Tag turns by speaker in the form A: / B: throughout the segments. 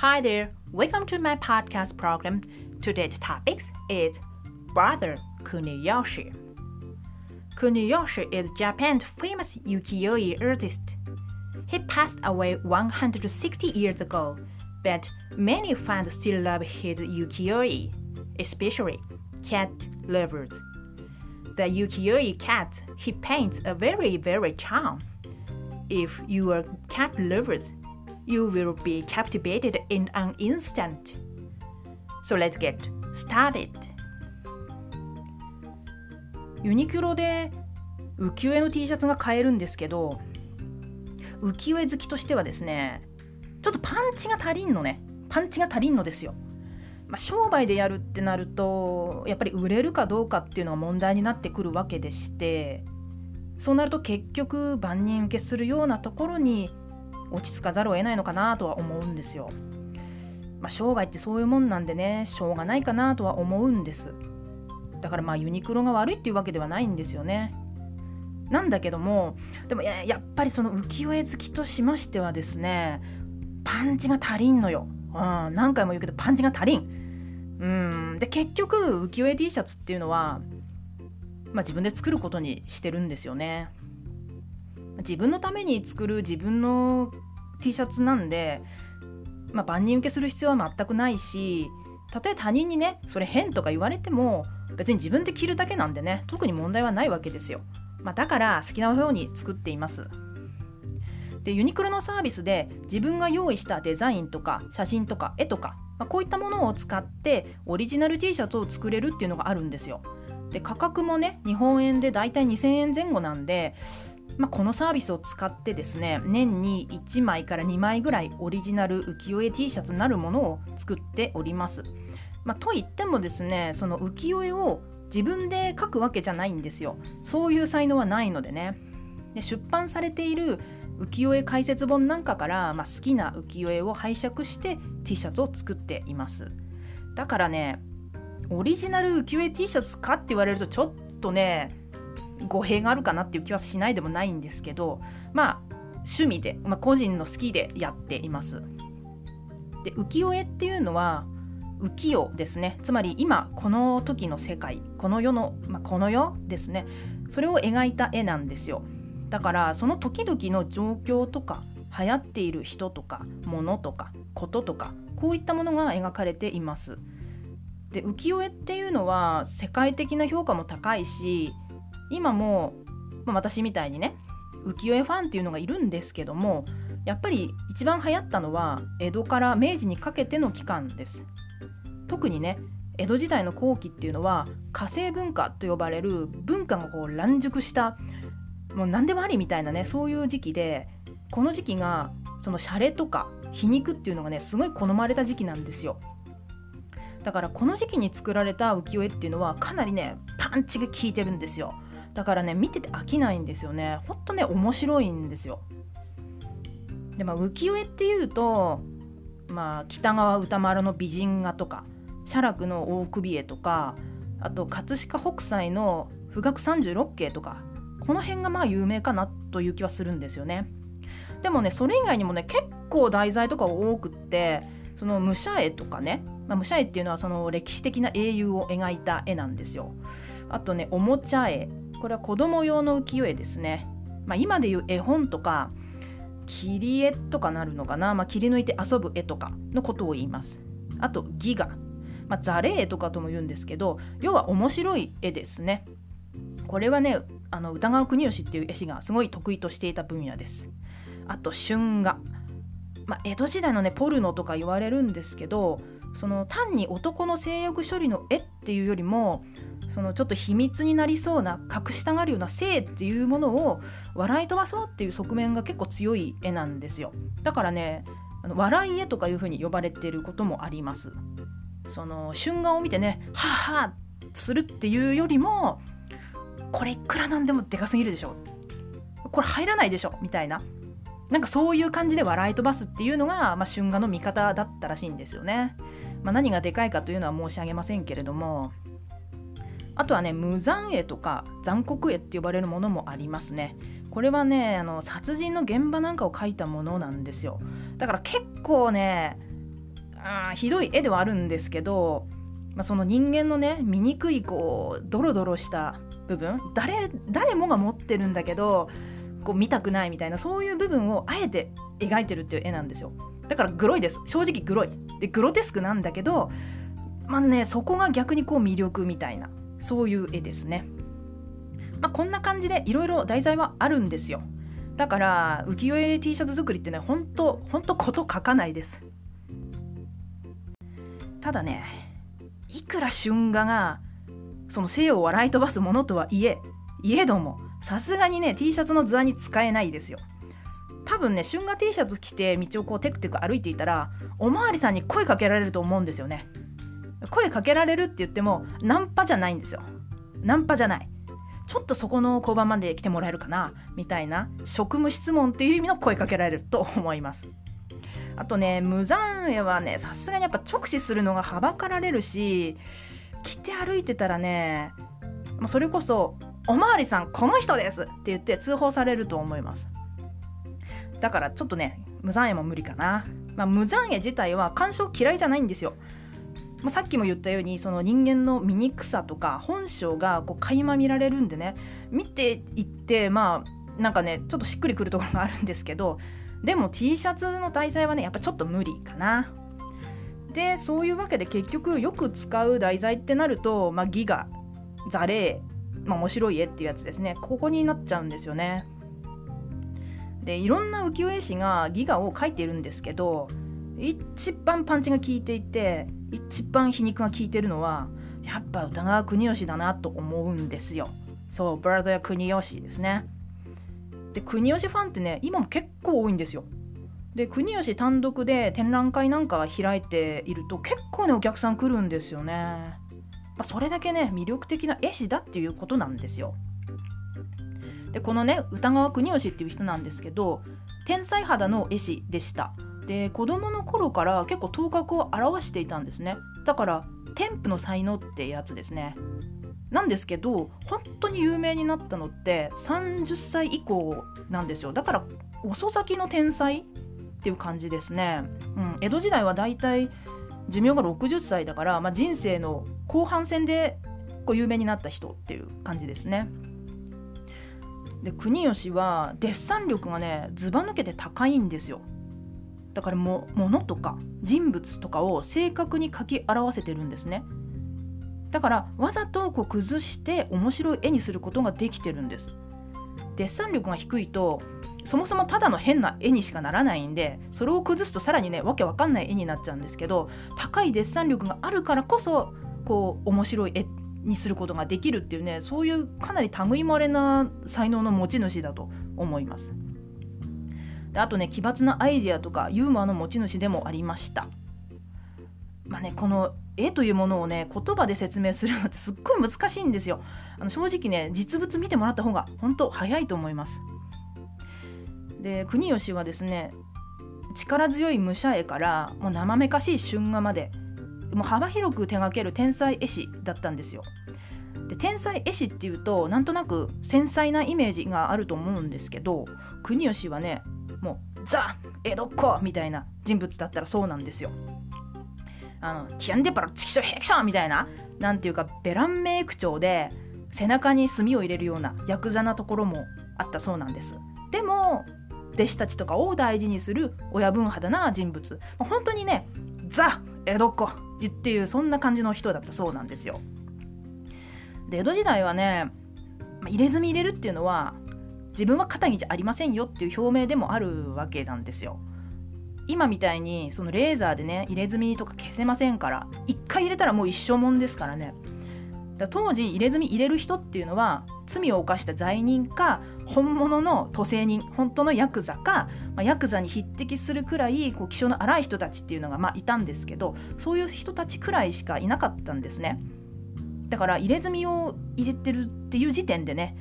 A: Hi there, welcome to my podcast program. Today's topic is Brother Kuniyoshi. Kuniyoshi is Japan's famous ukiyo-e artist. He passed away 160 years ago, but many fans still love his ukiyo-e, especially cat lovers. The ukiyo-e cat he paints are very very charm. If you are cat lovers, you will be captivated in an instant. So let's get started. ユニクロで浮世絵の T シャツが買えるんですけど浮世絵好きとしてはですねちょっとパンチが足りんのねパンチが足りんのですよ、まあ、商売でやるってなるとやっぱり売れるかどうかっていうのが問題になってくるわけでしてそうなると結局万人受けするようなところに落ち着かざるを得ないのかなとは思うんですよ。まあ、商売ってそういうもんなんでねしょうがないかなとは思うんです。だからまあユニクロが悪いっていうわけではないんですよね。なんだけどもでもやっぱりその浮世絵好きとしましてはですねパンチが足りんのよ、うん、何回も言うけどパンチが足りん。うんで結局浮世絵 T シャツっていうのは、まあ、自分で作ることにしてるんですよね。自分のために作る自分の T シャツなんで、まあ、万人受けする必要は全くないしたとえ他人にねそれ変とか言われても別に自分で着るだけなんでね特に問題はないわけですよ、まあ、だから好きなように作っています。でユニクロのサービスで自分が用意したデザインとか写真とか絵とか、まあ、こういったものを使ってオリジナル T シャツを作れるっていうのがあるんですよ。で価格もね日本円でだいたい2000円前後なんでまあ、このサービスを使ってですね年に1枚から2枚ぐらいオリジナル浮世絵 T シャツなるものを作っております。まあ、といってもですねその浮世絵を自分で描くわけじゃないんですよ。そういう才能はないのでね。で出版されている浮世絵解説本なんかから、まあ、好きな浮世絵を拝借して T シャツを作っています。だからねオリジナル浮世絵 T シャツかって言われるとちょっとね語弊があるかなっていう気はしないでもないんですけどまあ趣味で、まあ、個人の好きでやっています。で浮世絵っていうのは浮世ですね。つまり今この時の世界この世の、まあ、この世ですね。それを描いた絵なんですよ。だからその時々の状況とか流行っている人とか物とかこととかこういったものが描かれています。で浮世絵っていうのは世界的な評価も高いし今も、まあ、私みたいにね浮世絵ファンっていうのがいるんですけどもやっぱり一番流行ったのは江戸から明治にかけての期間です。特にね江戸時代の後期っていうのは火星文化と呼ばれる文化がこう乱熟したもう何でもありみたいなねそういう時期でこの時期がそのシャレとか皮肉っていうのがねすごい好まれた時期なんですよ。だからこの時期に作られた浮世絵っていうのはかなりねパンチが効いてるんですよ。だからね見てて飽きないんですよね。ほんとね面白いんですよ。でまあ浮世絵っていうとまあ北川歌丸の美人画とか写楽の大首絵とかあと葛飾北斎の富岳三十六景とかこの辺がまあ有名かなという気はするんですよね。でもねそれ以外にもね結構題材とか多くってその武者絵とかね、まあ、武者絵っていうのはその歴史的な英雄を描いた絵なんですよ。あとねおもちゃ絵。これは子供用の浮世絵ですね、まあ、今でいう絵本とか切り絵とかなるのかな、まあ、切り抜いて遊ぶ絵とかのことを言います。あとギガ、まあ、ザレ絵とかとも言うんですけど要は面白い絵ですね。これはねあの歌川国吉っていう絵師がすごい得意としていた分野です。あと春画、まあ、江戸時代のねポルノとか言われるんですけどその単に男の性欲処理の絵っていうよりもそのちょっと秘密になりそうな隠したがるような性っていうものを笑い飛ばそうっていう側面が結構強い絵なんですよ。だからねあの笑い絵とかいうふうに呼ばれてることもあります。その春画を見てねはあはあするっていうよりもこれいくらなんでもでかすぎるでしょ。これ入らないでしょ。みたいな。なんかそういう感じで笑い飛ばすっていうのが、まあ、春画の見方だったらしいんですよね、まあ、何がでかいかというのは申し上げませんけれどもあとはね無残絵とか残酷絵って呼ばれるものもありますね。これはねあの殺人の現場なんかを描いたものなんですよ。だから結構ねあひどい絵ではあるんですけど、まあ、その人間のね醜いこうドロドロした部分誰誰もが持ってるんだけどこう見たくないみたいなそういう部分をあえて描いてるっていう絵なんですよ。だからグロいです。正直グロい。でグロテスクなんだけどまあねそこが逆にこう魅力みたいな。そういう絵ですね。まあ、こんな感じでいろいろ題材はあるんですよ。だから浮世絵 T シャツ作りってねほんとほんとこと書かないです。ただねいくら春画がその西洋を笑い飛ばすものとはいえいえどもさすがにね T シャツの図案に使えないですよ。多分ね春画 T シャツ着て道をこうテクテク歩いていたらおまわりさんに声かけられると思うんですよね。声かけられるって言ってもナンパじゃないんですよ。ナンパじゃない。ちょっとそこの交番まで来てもらえるかなみたいな職務質問っていう意味の声かけられると思います。あとね無残絵はねさすがにやっぱ直視するのがはばかられるし着て歩いてたらね、それこそ「おまわりさんこの人です!」って言って通報されると思います。だからちょっとね無残絵も無理かな、まあ、無残絵自体は鑑賞嫌いじゃないんですよ。まあ、さっきも言ったようにその人間の醜さとか本性がこう垣間見られるんでね。見ていってまあなんかねちょっとしっくりくるところがあるんですけど。でも T シャツの題材はねやっぱちょっと無理かな。でそういうわけで結局よく使う題材ってなると、まあ、ギガザレー、まあ、面白い絵っていうやつですね。ここになっちゃうんですよね。でいろんな浮世絵師がギガを描いているんですけど一番パンチが効いていて一番皮肉が効いてるのはやっぱ歌川国吉だなと思うんですよ。そうバードや国吉ですね。で国吉ファンってね今も結構多いんですよ。で国吉単独で展覧会なんか開いていると結構ねお客さん来るんですよね、まあ、それだけね魅力的な絵師だっていうことなんですよ。でこのね歌川国吉っていう人なんですけど天才肌の絵師でした。で子供の頃から結構頭角を現していたんですね。だから天賦の才能ってやつですね。なんですけど本当に有名になったのって30歳以降なんですよ。だから遅咲きの天才っていう感じですね、うん、江戸時代はだいたい寿命が60歳だから、まあ、人生の後半戦でこう有名になった人っていう感じですね。で国吉はデッサン力がねずば抜けて高いんですよだからも物とか人物とかを正確に描き表せてるんですね。だからわざとこう崩して面白い絵にすることができてるんです。デッサン力が低いとそもそもただの変な絵にしかならないんでそれを崩すとさらにねわけわかんない絵になっちゃうんですけど高いデッサン力があるからこそこう面白い絵にすることができるっていうねそういうかなり類まれな才能の持ち主だと思います。であとね奇抜なアイデアとかユーモアの持ち主でもありました。まあねこの絵というものをね言葉で説明するのってすっごい難しいんですよ。あの正直ね実物見てもらった方が本当早いと思います。で国吉はですね力強い武者絵からもう生めかしい春画までもう幅広く手掛ける天才絵師だったんですよ。で天才絵師っていうとなんとなく繊細なイメージがあると思うんですけど国吉はねもうザ・江戸っ子みたいな人物だったらそうなんですよ。あのティアンデパラチキショヘクションみたいななんていうかベランメイク調で背中に墨を入れるようなヤクザなところもあったそうなんです。でも弟子たちとかを大事にする親分肌な人物。本当にねザ・江戸っ子っていうそんな感じの人だったそうなんですよ。で江戸時代はね入れ墨入れるっていうのは自分は肩着じゃありませんよっていう表明でもあるわけなんですよ。今みたいにそのレーザーでね入れ墨とか消せませんから一回入れたらもう一生もんですからね。だ当時入れ墨入れる人っていうのは罪を犯した罪人か本物の都政人本当のヤクザか、まあ、ヤクザに匹敵するくらいこう気性の荒い人たちっていうのがまあいたんですけどそういう人たちくらいしかいなかったんですね。だから入れ墨を入れてるっていう時点でね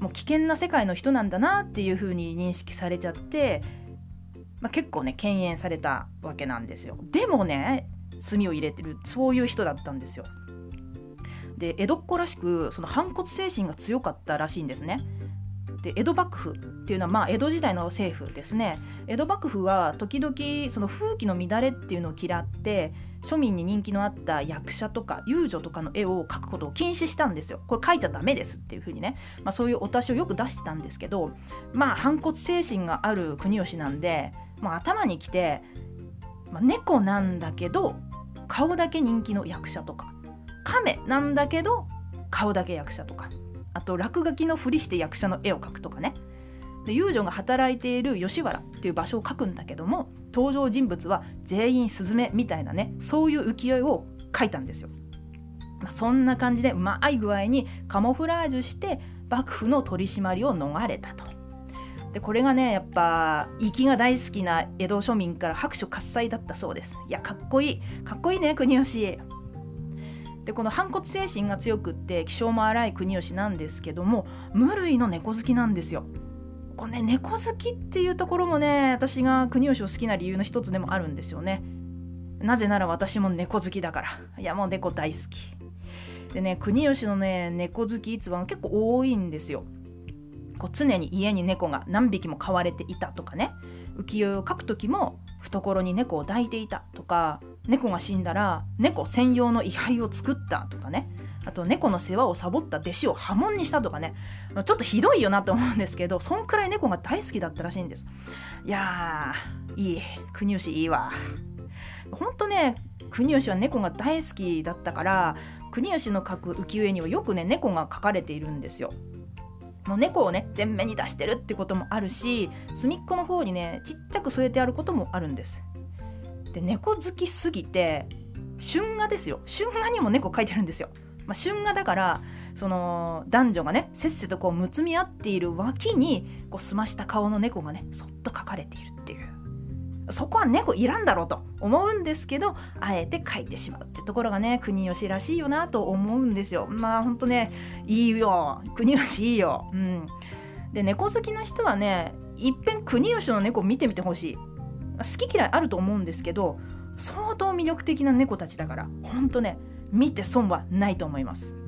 A: もう危険な世界の人なんだなっていう風に認識されちゃって、まあ、結構ね敬遠されたわけなんですよ。でもね墨を入れてるそういう人だったんですよ。で江戸っ子らしくその反骨精神が強かったらしいんですね。で江戸幕府っていっていうのは、まあ、江戸時代の政府ですね。江戸幕府は時々その風紀の乱れっていうのを嫌って庶民に人気のあった役者とか遊女とかの絵を描くことを禁止したんですよ。これ描いちゃダメですっていうふうにね、まあ、そういうお達しをよく出したんですけどまあ反骨精神がある国吉なんで、まあ、頭にきて、まあ、猫なんだけど顔だけ人気の役者とか亀なんだけど顔だけ役者とかあと落書きのふりして役者の絵を描くとかね。で遊女が働いている吉原っていう場所を描くんだけども登場人物は全員スズメみたいなねそういう浮世絵を描いたんですよ、まあ、そんな感じでうまい具合にカモフラージュして幕府の取り締まりを逃れたと。でこれがねやっぱ粋が大好きな江戸庶民から拍手喝采だったそうです。いやかっこいい。かっこいいね国吉。でこの反骨精神が強くって気性も荒い国吉なんですけども無類の猫好きなんですよ。こね猫好きっていうところもね私が国吉を好きな理由の一つでもあるんですよね。なぜなら私も猫好きだから。いやもう猫大好き。でね国吉のね猫好き逸話が結構多いんですよ。こう常に家に猫が何匹も飼われていたとかね。浮世絵を描く時も懐に猫を抱いていたとか。猫が死んだら猫専用の位牌を作ったとかね。あと猫の世話をサボった弟子を破門にしたとかね。ちょっとひどいよなと思うんですけどそんくらい猫が大好きだったらしいんです。いやーいい。国吉いいわ。ほんとね国吉は猫が大好きだったから国吉の描く浮世絵にはよくね猫が描かれているんですよ。もう猫をね前面に出してるってこともあるし隅っこの方にねちっちゃく添えてあることもあるんです。で猫好きすぎて春画ですよ。春画にも猫描いてるんですよ、まあ、春画だからその男女がねせっせとこうむつみ合っている脇にこう澄ました顔の猫がねそっと描かれているっていう。そこは猫いらんだろうと思うんですけどあえて描いてしまうってところがね国吉らしいよなと思うんですよ。まあほんとねいいよ。国吉いいよ。うん。で猫好きな人はねいっぺん国吉の猫見てみてほしい。好き嫌いあると思うんですけど相当魅力的な猫たちだから。ほんとね見て損はないと思います。